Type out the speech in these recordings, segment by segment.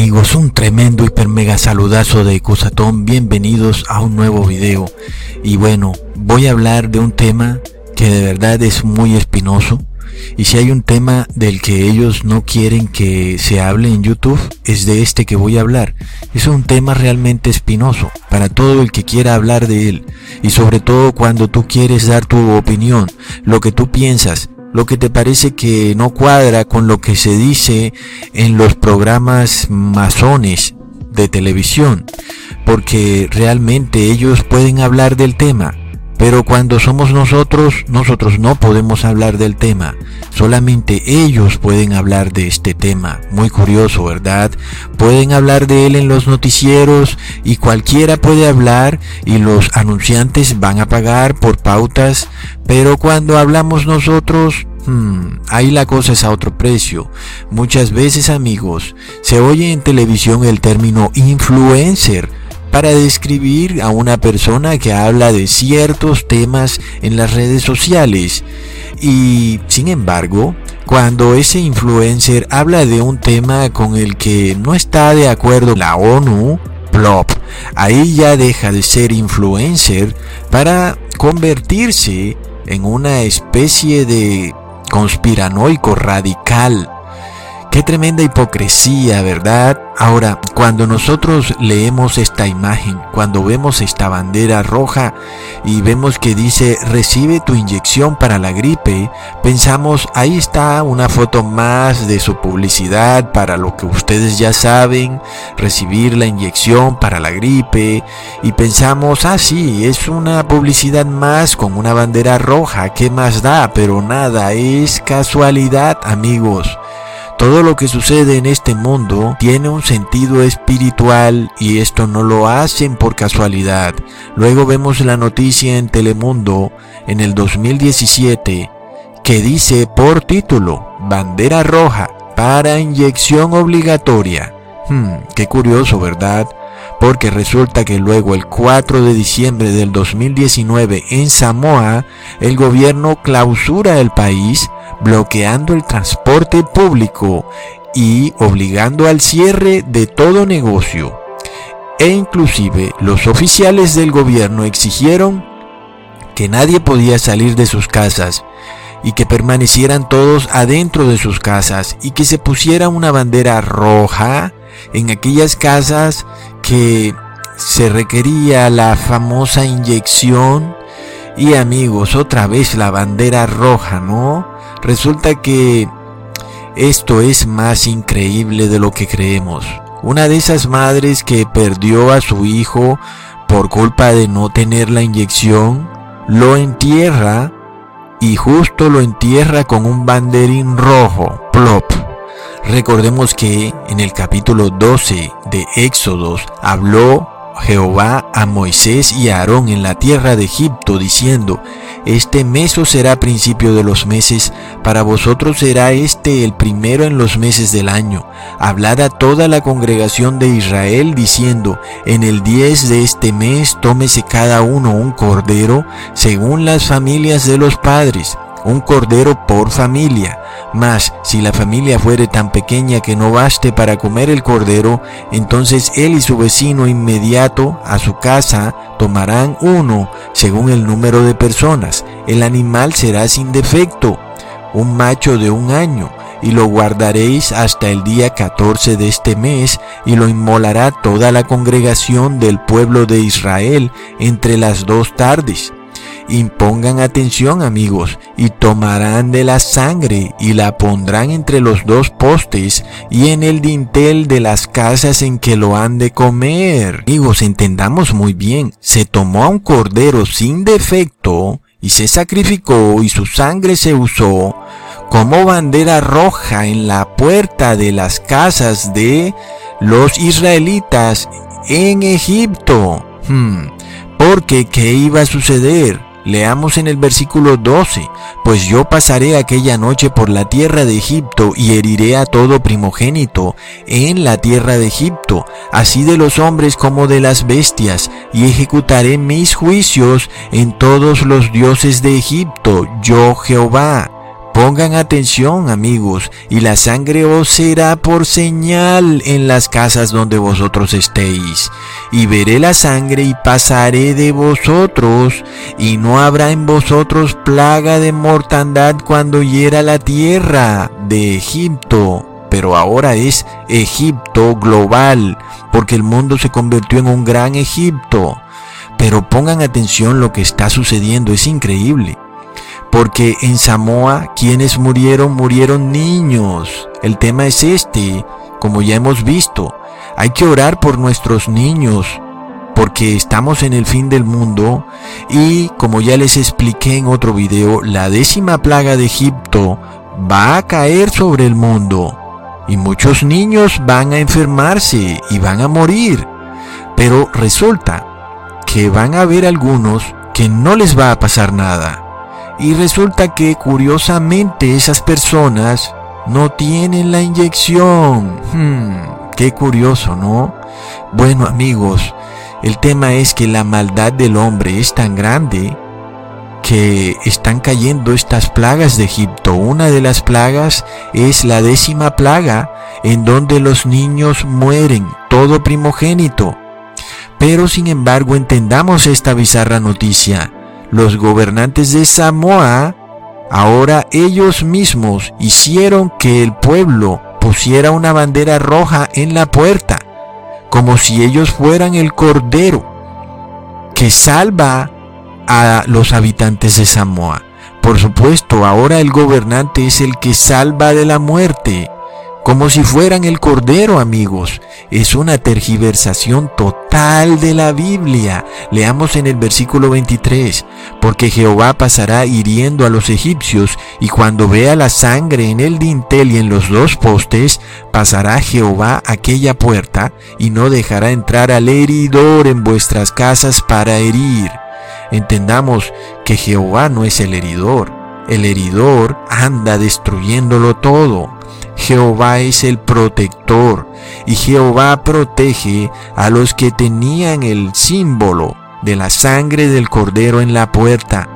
amigos? Un tremendo hiper mega saludazo de Cusatón. Bienvenidos a un nuevo video. Y bueno, voy a hablar de un tema que de verdad es muy espinoso. Y si hay un tema del que ellos no quieren que se hable en YouTube, es de este que voy a hablar. Es un tema realmente espinoso para todo el que quiera hablar de él. Y sobre todo cuando tú quieres dar tu opinión, lo que tú piensas, lo que te parece que no cuadra con lo que se dice en los programas masones de televisión, porque realmente ellos pueden hablar del tema, pero cuando somos nosotros, nosotros no podemos hablar del tema. Solamente ellos pueden hablar de este tema. Muy curioso, ¿verdad? Pueden hablar de él en los noticieros y cualquiera puede hablar y los anunciantes van a pagar por pautas. Pero cuando hablamos nosotros, Hmm, ahí la cosa es a otro precio. Muchas veces amigos, se oye en televisión el término influencer para describir a una persona que habla de ciertos temas en las redes sociales. Y sin embargo, cuando ese influencer habla de un tema con el que no está de acuerdo la ONU, plop, ahí ya deja de ser influencer para convertirse en una especie de conspiranoico radical Qué tremenda hipocresía, ¿verdad? Ahora, cuando nosotros leemos esta imagen, cuando vemos esta bandera roja y vemos que dice recibe tu inyección para la gripe, pensamos ahí está una foto más de su publicidad para lo que ustedes ya saben, recibir la inyección para la gripe y pensamos, ah sí, es una publicidad más con una bandera roja, ¿qué más da? Pero nada, es casualidad amigos. Todo lo que sucede en este mundo tiene un sentido espiritual y esto no lo hacen por casualidad. Luego vemos la noticia en Telemundo en el 2017 que dice por título Bandera Roja para inyección obligatoria. Hmm, qué curioso, ¿verdad? porque resulta que luego el 4 de diciembre del 2019 en Samoa, el gobierno clausura el país bloqueando el transporte público y obligando al cierre de todo negocio. E inclusive los oficiales del gobierno exigieron que nadie podía salir de sus casas y que permanecieran todos adentro de sus casas y que se pusiera una bandera roja en aquellas casas que se requería la famosa inyección y amigos, otra vez la bandera roja, ¿no? Resulta que esto es más increíble de lo que creemos. Una de esas madres que perdió a su hijo por culpa de no tener la inyección, lo entierra y justo lo entierra con un banderín rojo, plop. Recordemos que en el capítulo 12 de Éxodos habló Jehová a Moisés y a Aarón en la tierra de Egipto, diciendo, Este mes será principio de los meses, para vosotros será este el primero en los meses del año. Hablad a toda la congregación de Israel, diciendo, En el diez de este mes tómese cada uno un cordero, según las familias de los padres un cordero por familia. Mas si la familia fuere tan pequeña que no baste para comer el cordero, entonces él y su vecino inmediato a su casa tomarán uno según el número de personas. El animal será sin defecto, un macho de un año, y lo guardaréis hasta el día 14 de este mes, y lo inmolará toda la congregación del pueblo de Israel entre las dos tardes Impongan atención amigos y tomarán de la sangre y la pondrán entre los dos postes y en el dintel de las casas en que lo han de comer. Amigos, entendamos muy bien, se tomó a un cordero sin defecto y se sacrificó y su sangre se usó como bandera roja en la puerta de las casas de los israelitas en Egipto. Hmm, porque, ¿qué iba a suceder? Leamos en el versículo 12, pues yo pasaré aquella noche por la tierra de Egipto y heriré a todo primogénito en la tierra de Egipto, así de los hombres como de las bestias, y ejecutaré mis juicios en todos los dioses de Egipto, yo Jehová Pongan atención amigos, y la sangre os será por señal en las casas donde vosotros estéis. Y veré la sangre y pasaré de vosotros, y no habrá en vosotros plaga de mortandad cuando hiera la tierra de Egipto. Pero ahora es Egipto global, porque el mundo se convirtió en un gran Egipto. Pero pongan atención lo que está sucediendo, es increíble porque en Samoa quienes murieron murieron niños. El tema es este, como ya hemos visto. Hay que orar por nuestros niños, porque estamos en el fin del mundo y como ya les expliqué en otro video, la décima plaga de Egipto va a caer sobre el mundo y muchos niños van a enfermarse y van a morir. Pero resulta que van a haber algunos que no les va a pasar nada y resulta que curiosamente esas personas no tienen la inyección. Hmm, qué curioso, ¿no? Bueno amigos, el tema es que la maldad del hombre es tan grande que están cayendo estas plagas de Egipto. Una de las plagas es la décima plaga en donde los niños mueren, todo primogénito. Pero sin embargo entendamos esta bizarra noticia los gobernantes de Samoa, ahora ellos mismos hicieron que el pueblo pusiera una bandera roja en la puerta, como si ellos fueran el cordero que salva a los habitantes de Samoa. Por supuesto, ahora el gobernante es el que salva de la muerte como si fueran el Cordero, amigos. Es una tergiversación total de la Biblia. Leamos en el versículo 23, porque Jehová pasará hiriendo a los egipcios, y cuando vea la sangre en el dintel y en los dos postes, pasará Jehová aquella puerta, y no dejará entrar al heridor en vuestras casas para herir. Entendamos que Jehová no es el heridor. El heridor anda destruyéndolo todo. Jehová es el protector y Jehová protege a los que tenían el símbolo de la sangre del cordero en la puerta.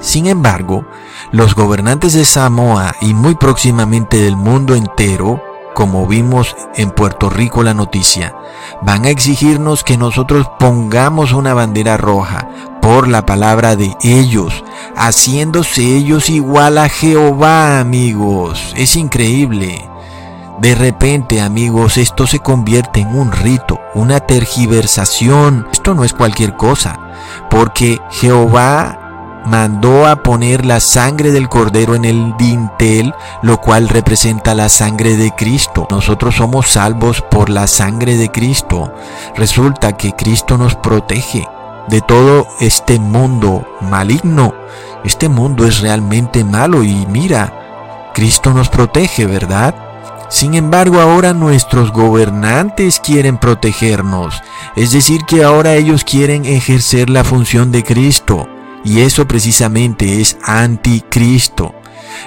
Sin embargo, los gobernantes de Samoa y muy próximamente del mundo entero, como vimos en Puerto Rico la noticia, van a exigirnos que nosotros pongamos una bandera roja por la palabra de ellos, haciéndose ellos igual a Jehová, amigos. Es increíble. De repente, amigos, esto se convierte en un rito, una tergiversación. Esto no es cualquier cosa, porque Jehová mandó a poner la sangre del cordero en el dintel, lo cual representa la sangre de Cristo. Nosotros somos salvos por la sangre de Cristo. Resulta que Cristo nos protege de todo este mundo maligno. Este mundo es realmente malo y mira, Cristo nos protege, ¿verdad? Sin embargo, ahora nuestros gobernantes quieren protegernos, es decir, que ahora ellos quieren ejercer la función de Cristo, y eso precisamente es anticristo.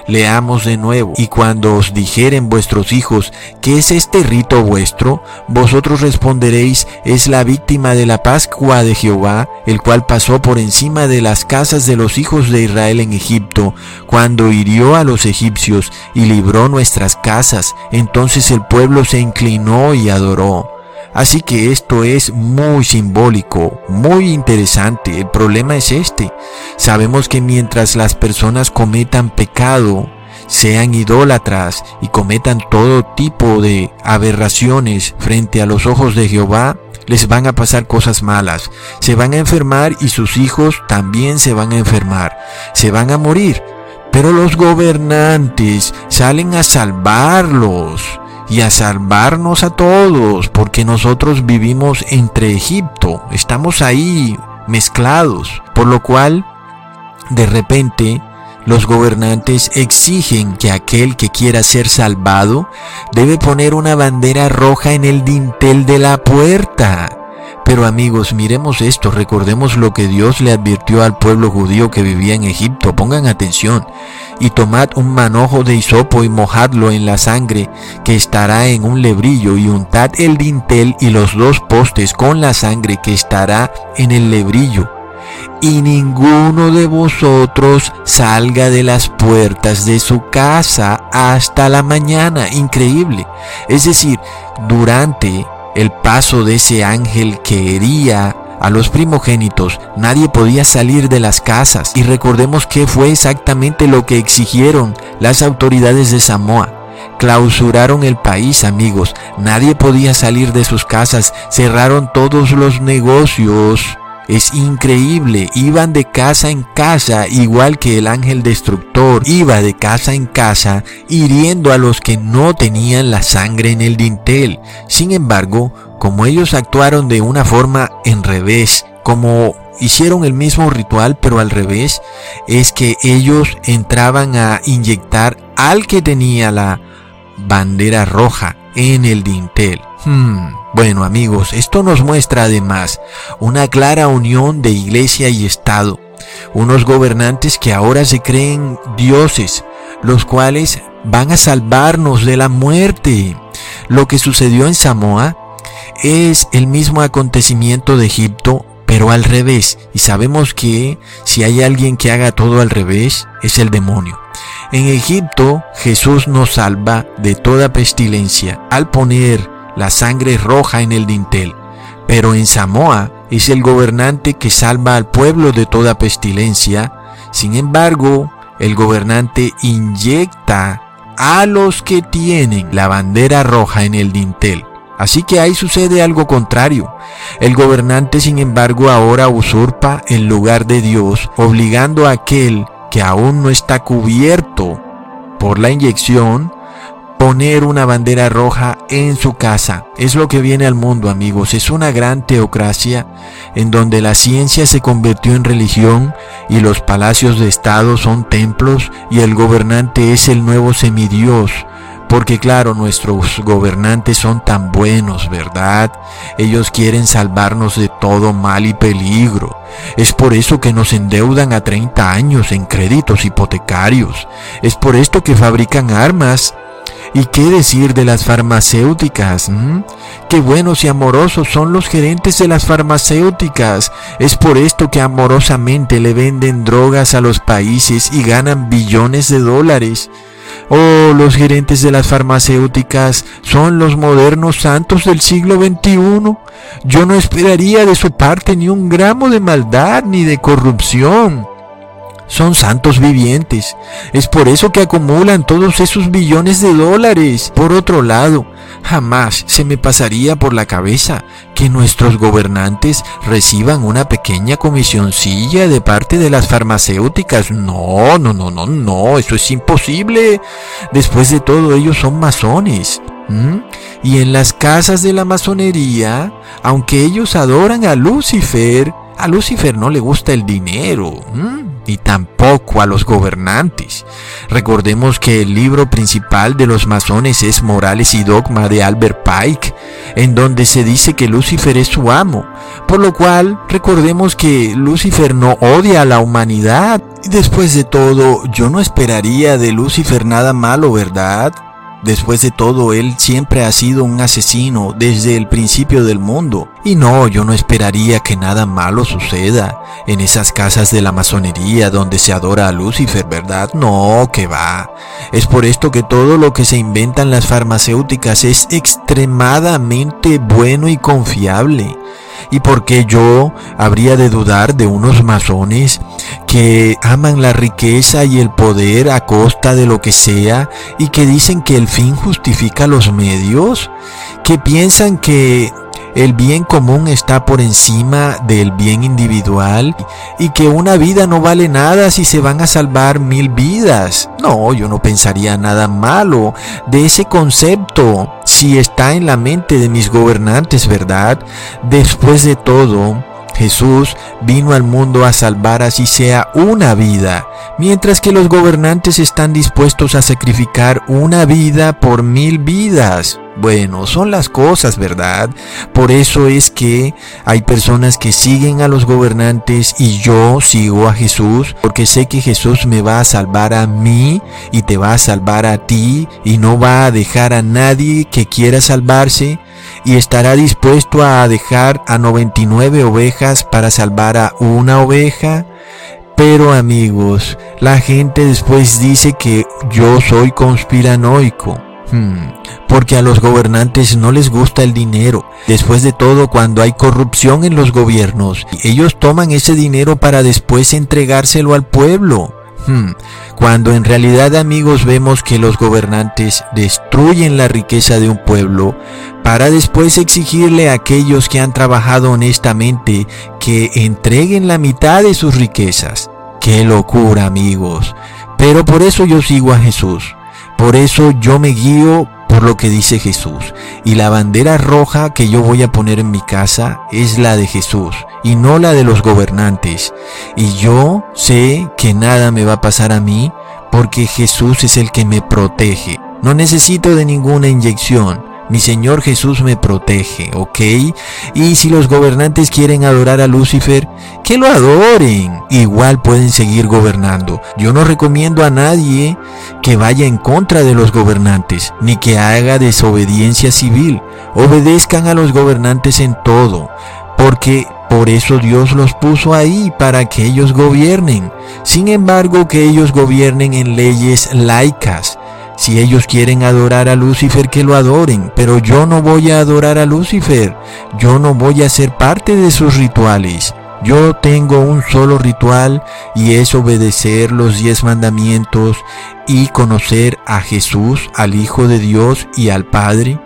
Leamos de nuevo, y cuando os dijeren vuestros hijos, ¿qué es este rito vuestro? Vosotros responderéis, es la víctima de la Pascua de Jehová, el cual pasó por encima de las casas de los hijos de Israel en Egipto, cuando hirió a los egipcios y libró nuestras casas. Entonces el pueblo se inclinó y adoró. Así que esto es muy simbólico, muy interesante. El problema es este. Sabemos que mientras las personas cometan pecado, sean idólatras y cometan todo tipo de aberraciones frente a los ojos de Jehová, les van a pasar cosas malas. Se van a enfermar y sus hijos también se van a enfermar. Se van a morir. Pero los gobernantes salen a salvarlos y a salvarnos a todos, porque nosotros vivimos entre Egipto, estamos ahí mezclados, por lo cual de repente los gobernantes exigen que aquel que quiera ser salvado debe poner una bandera roja en el dintel de la puerta. Pero amigos, miremos esto, recordemos lo que Dios le advirtió al pueblo judío que vivía en Egipto. Pongan atención. Y tomad un manojo de hisopo y mojadlo en la sangre que estará en un lebrillo y untad el dintel y los dos postes con la sangre que estará en el lebrillo. y ninguno de vosotros salga de las puertas de su casa hasta la mañana. Increíble. Es decir, durante el paso de ese ángel que hería a los primogénitos, nadie podía salir de las casas. Y recordemos que fue exactamente lo que exigieron las autoridades de Samoa. Clausuraron el país, amigos. Nadie podía salir de sus casas. Cerraron todos los negocios. Es increíble, iban de casa en casa, igual que el ángel destructor iba de casa en casa, hiriendo a los que no tenían la sangre en el dintel. Sin embargo, como ellos actuaron de una forma en revés, como hicieron el mismo ritual pero al revés, es que ellos entraban a inyectar al que tenía la bandera roja en el dintel. Hmm. Bueno amigos, esto nos muestra además una clara unión de iglesia y Estado, unos gobernantes que ahora se creen dioses, los cuales van a salvarnos de la muerte. Lo que sucedió en Samoa es el mismo acontecimiento de Egipto, pero al revés. Y sabemos que si hay alguien que haga todo al revés, es el demonio. En Egipto Jesús nos salva de toda pestilencia al poner la sangre roja en el dintel. Pero en Samoa es el gobernante que salva al pueblo de toda pestilencia. Sin embargo, el gobernante inyecta a los que tienen la bandera roja en el dintel. Así que ahí sucede algo contrario. El gobernante, sin embargo, ahora usurpa el lugar de Dios, obligando a aquel que aún no está cubierto por la inyección poner una bandera roja en su casa. Es lo que viene al mundo, amigos. Es una gran teocracia en donde la ciencia se convirtió en religión y los palacios de Estado son templos y el gobernante es el nuevo semidios. Porque claro, nuestros gobernantes son tan buenos, ¿verdad? Ellos quieren salvarnos de todo mal y peligro. Es por eso que nos endeudan a 30 años en créditos hipotecarios. Es por esto que fabrican armas ¿Y qué decir de las farmacéuticas? ¿Mm? Qué buenos y amorosos son los gerentes de las farmacéuticas. Es por esto que amorosamente le venden drogas a los países y ganan billones de dólares. Oh, los gerentes de las farmacéuticas son los modernos santos del siglo XXI. Yo no esperaría de su parte ni un gramo de maldad ni de corrupción son santos vivientes. Es por eso que acumulan todos esos billones de dólares. Por otro lado, jamás se me pasaría por la cabeza que nuestros gobernantes reciban una pequeña comisioncilla de parte de las farmacéuticas. No, no, no, no, no, eso es imposible. Después de todo, ellos son masones. Y en las casas de la masonería, aunque ellos adoran a Lucifer, a Lucifer no le gusta el dinero ni tampoco a los gobernantes. Recordemos que el libro principal de los masones es Morales y Dogma de Albert Pike, en donde se dice que Lucifer es su amo, por lo cual recordemos que Lucifer no odia a la humanidad. Después de todo, yo no esperaría de Lucifer nada malo, ¿verdad? Después de todo, él siempre ha sido un asesino desde el principio del mundo. Y no, yo no esperaría que nada malo suceda en esas casas de la masonería donde se adora a Lucifer, ¿verdad? No, que va. Es por esto que todo lo que se inventan las farmacéuticas es extremadamente bueno y confiable. ¿Y por qué yo habría de dudar de unos masones que aman la riqueza y el poder a costa de lo que sea y que dicen que el fin justifica los medios? Que piensan que el bien común está por encima del bien individual y que una vida no vale nada si se van a salvar mil vidas. No, yo no pensaría nada malo de ese concepto si está en la mente de mis gobernantes, ¿verdad? Después de todo, Jesús vino al mundo a salvar así sea una vida, mientras que los gobernantes están dispuestos a sacrificar una vida por mil vidas. Bueno, son las cosas, ¿verdad? Por eso es que hay personas que siguen a los gobernantes y yo sigo a Jesús, porque sé que Jesús me va a salvar a mí y te va a salvar a ti y no va a dejar a nadie que quiera salvarse. Y estará dispuesto a dejar a 99 ovejas para salvar a una oveja. Pero amigos, la gente después dice que yo soy conspiranoico. Hmm, porque a los gobernantes no les gusta el dinero. Después de todo, cuando hay corrupción en los gobiernos, ellos toman ese dinero para después entregárselo al pueblo. Hmm, cuando en realidad amigos vemos que los gobernantes destruyen la riqueza de un pueblo para después exigirle a aquellos que han trabajado honestamente que entreguen la mitad de sus riquezas. ¡Qué locura amigos! Pero por eso yo sigo a Jesús. Por eso yo me guío por lo que dice Jesús. Y la bandera roja que yo voy a poner en mi casa es la de Jesús y no la de los gobernantes. Y yo sé que nada me va a pasar a mí porque Jesús es el que me protege. No necesito de ninguna inyección. Mi Señor Jesús me protege, ¿ok? Y si los gobernantes quieren adorar a Lucifer, que lo adoren. Igual pueden seguir gobernando. Yo no recomiendo a nadie que vaya en contra de los gobernantes, ni que haga desobediencia civil. Obedezcan a los gobernantes en todo, porque por eso Dios los puso ahí, para que ellos gobiernen. Sin embargo, que ellos gobiernen en leyes laicas si ellos quieren adorar a Lucifer, que lo adoren, pero yo no voy a adorar a Lucifer, yo no voy a ser parte de sus rituales. Yo tengo un solo ritual y es obedecer los diez mandamientos y conocer a Jesús, al Hijo de Dios y al Padre.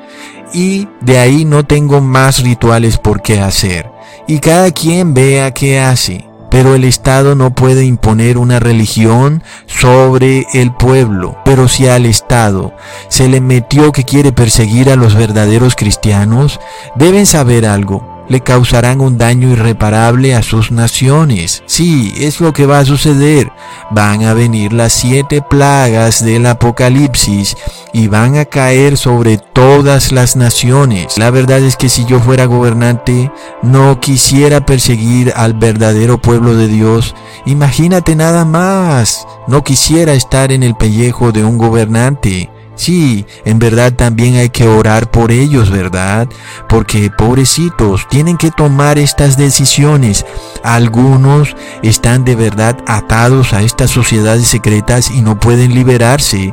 Y de ahí no tengo más rituales por qué hacer. Y cada quien vea qué hace. Pero el Estado no puede imponer una religión sobre el pueblo. Pero si al Estado se le metió que quiere perseguir a los verdaderos cristianos, deben saber algo le causarán un daño irreparable a sus naciones. Sí, es lo que va a suceder. Van a venir las siete plagas del Apocalipsis y van a caer sobre todas las naciones. La verdad es que si yo fuera gobernante, no quisiera perseguir al verdadero pueblo de Dios. Imagínate nada más. No quisiera estar en el pellejo de un gobernante. Sí, en verdad también hay que orar por ellos, ¿verdad? Porque pobrecitos tienen que tomar estas decisiones. Algunos están de verdad atados a estas sociedades secretas y no pueden liberarse.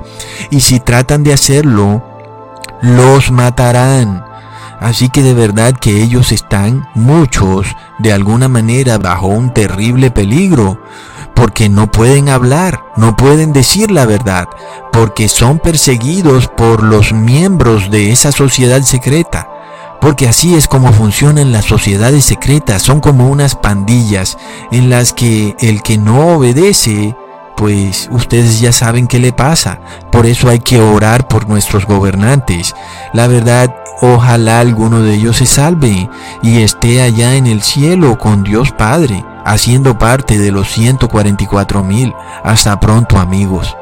Y si tratan de hacerlo, los matarán. Así que de verdad que ellos están, muchos, de alguna manera bajo un terrible peligro porque no pueden hablar, no pueden decir la verdad, porque son perseguidos por los miembros de esa sociedad secreta. Porque así es como funcionan las sociedades secretas, son como unas pandillas en las que el que no obedece, pues ustedes ya saben qué le pasa. Por eso hay que orar por nuestros gobernantes. La verdad, ojalá alguno de ellos se salve y esté allá en el cielo con Dios Padre haciendo parte de los 144 mil. Hasta pronto amigos.